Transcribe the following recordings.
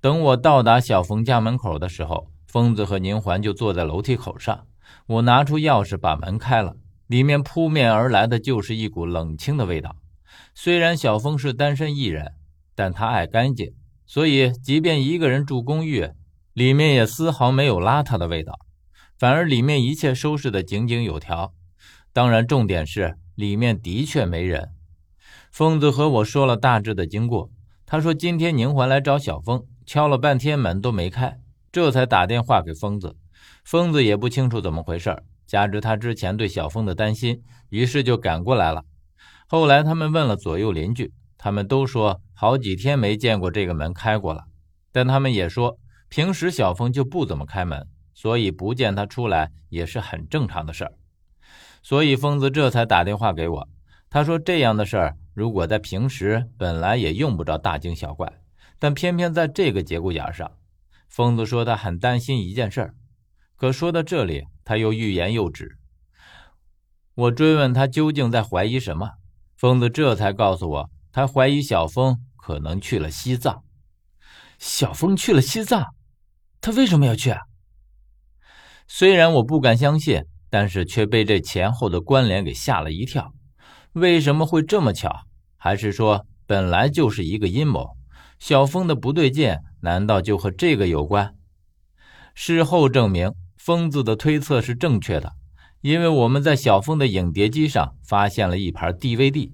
等我到达小峰家门口的时候，疯子和宁环就坐在楼梯口上。我拿出钥匙把门开了，里面扑面而来的就是一股冷清的味道。虽然小峰是单身一人，但他爱干净，所以即便一个人住公寓，里面也丝毫没有邋遢的味道，反而里面一切收拾得井井有条。当然，重点是里面的确没人。疯子和我说了大致的经过，他说今天宁环来找小峰，敲了半天门都没开，这才打电话给疯子。疯子也不清楚怎么回事，加之他之前对小峰的担心，于是就赶过来了。后来他们问了左右邻居，他们都说好几天没见过这个门开过了，但他们也说平时小峰就不怎么开门，所以不见他出来也是很正常的事儿。所以疯子这才打电话给我，他说这样的事儿。如果在平时本来也用不着大惊小怪，但偏偏在这个节骨眼上，疯子说他很担心一件事儿。可说到这里，他又欲言又止。我追问他究竟在怀疑什么，疯子这才告诉我，他怀疑小峰可能去了西藏。小峰去了西藏，他为什么要去？啊？虽然我不敢相信，但是却被这前后的关联给吓了一跳。为什么会这么巧？还是说本来就是一个阴谋？小峰的不对劲，难道就和这个有关？事后证明，疯子的推测是正确的，因为我们在小峰的影碟机上发现了一盘 DVD，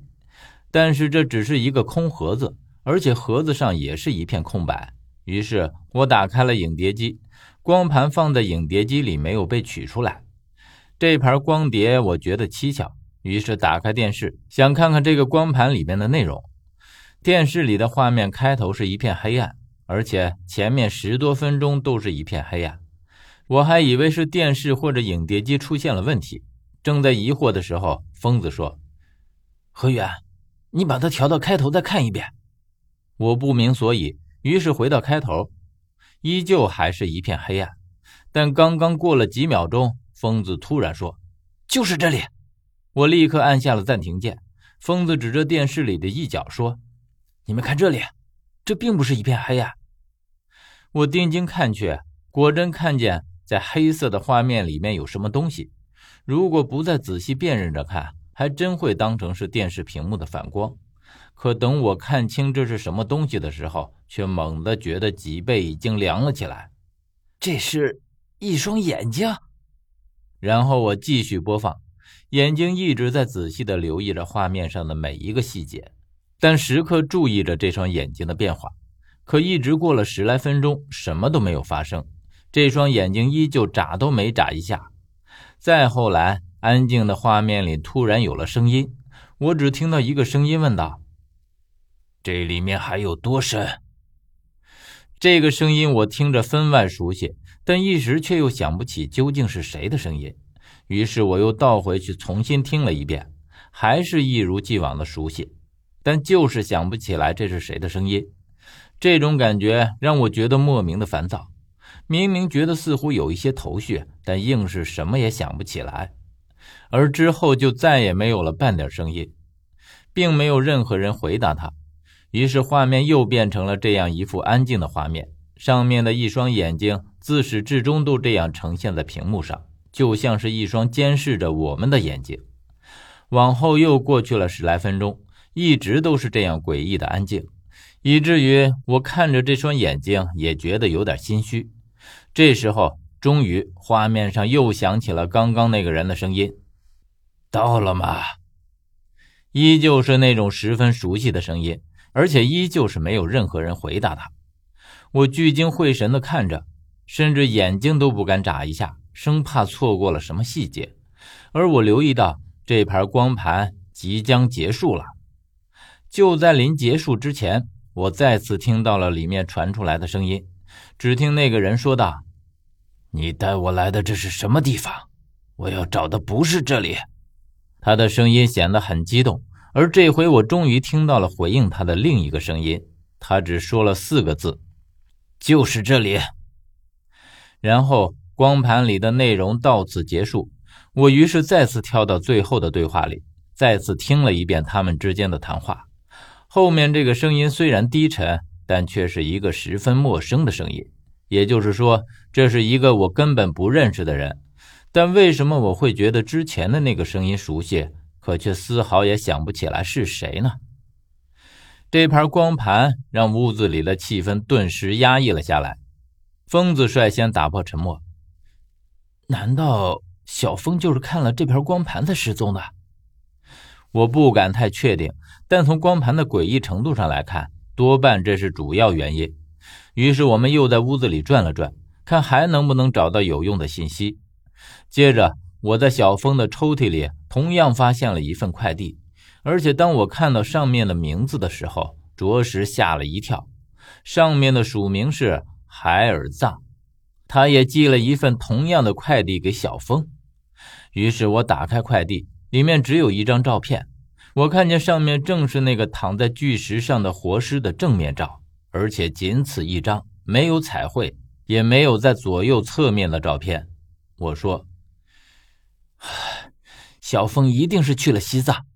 但是这只是一个空盒子，而且盒子上也是一片空白。于是我打开了影碟机，光盘放在影碟机里没有被取出来。这盘光碟我觉得蹊跷。于是打开电视，想看看这个光盘里面的内容。电视里的画面开头是一片黑暗，而且前面十多分钟都是一片黑暗。我还以为是电视或者影碟机出现了问题，正在疑惑的时候，疯子说：“何源，你把它调到开头再看一遍。”我不明所以，于是回到开头，依旧还是一片黑暗。但刚刚过了几秒钟，疯子突然说：“就是这里。”我立刻按下了暂停键。疯子指着电视里的一角说：“你们看这里，这并不是一片黑暗。”我定睛看去，果真看见在黑色的画面里面有什么东西。如果不再仔细辨认着看，还真会当成是电视屏幕的反光。可等我看清这是什么东西的时候，却猛地觉得脊背已经凉了起来。这是一双眼睛。然后我继续播放。眼睛一直在仔细地留意着画面上的每一个细节，但时刻注意着这双眼睛的变化。可一直过了十来分钟，什么都没有发生，这双眼睛依旧眨都没眨一下。再后来，安静的画面里突然有了声音，我只听到一个声音问道：“这里面还有多深？”这个声音我听着分外熟悉，但一时却又想不起究竟是谁的声音。于是我又倒回去重新听了一遍，还是一如既往的熟悉，但就是想不起来这是谁的声音。这种感觉让我觉得莫名的烦躁。明明觉得似乎有一些头绪，但硬是什么也想不起来。而之后就再也没有了半点声音，并没有任何人回答他。于是画面又变成了这样一幅安静的画面，上面的一双眼睛自始至终都这样呈现在屏幕上。就像是一双监视着我们的眼睛。往后又过去了十来分钟，一直都是这样诡异的安静，以至于我看着这双眼睛也觉得有点心虚。这时候，终于画面上又响起了刚刚那个人的声音：“到了吗？”依旧是那种十分熟悉的声音，而且依旧是没有任何人回答他。我聚精会神地看着，甚至眼睛都不敢眨一下。生怕错过了什么细节，而我留意到这盘光盘即将结束了。就在临结束之前，我再次听到了里面传出来的声音。只听那个人说道：“你带我来的这是什么地方？我要找的不是这里。”他的声音显得很激动，而这回我终于听到了回应他的另一个声音。他只说了四个字：“就是这里。”然后。光盘里的内容到此结束，我于是再次跳到最后的对话里，再次听了一遍他们之间的谈话。后面这个声音虽然低沉，但却是一个十分陌生的声音。也就是说，这是一个我根本不认识的人。但为什么我会觉得之前的那个声音熟悉，可却丝毫也想不起来是谁呢？这盘光盘让屋子里的气氛顿时压抑了下来。疯子率先打破沉默：“难道小峰就是看了这盘光盘才失踪的？”我不敢太确定，但从光盘的诡异程度上来看，多半这是主要原因。于是我们又在屋子里转了转，看还能不能找到有用的信息。接着，我在小峰的抽屉里同样发现了一份快递，而且当我看到上面的名字的时候，着实吓了一跳。上面的署名是海尔藏，他也寄了一份同样的快递给小峰。于是我打开快递，里面只有一张照片，我看见上面正是那个躺在巨石上的活尸的正面照，而且仅此一张，没有彩绘，也没有在左右侧面的照片。我说：“小峰一定是去了西藏，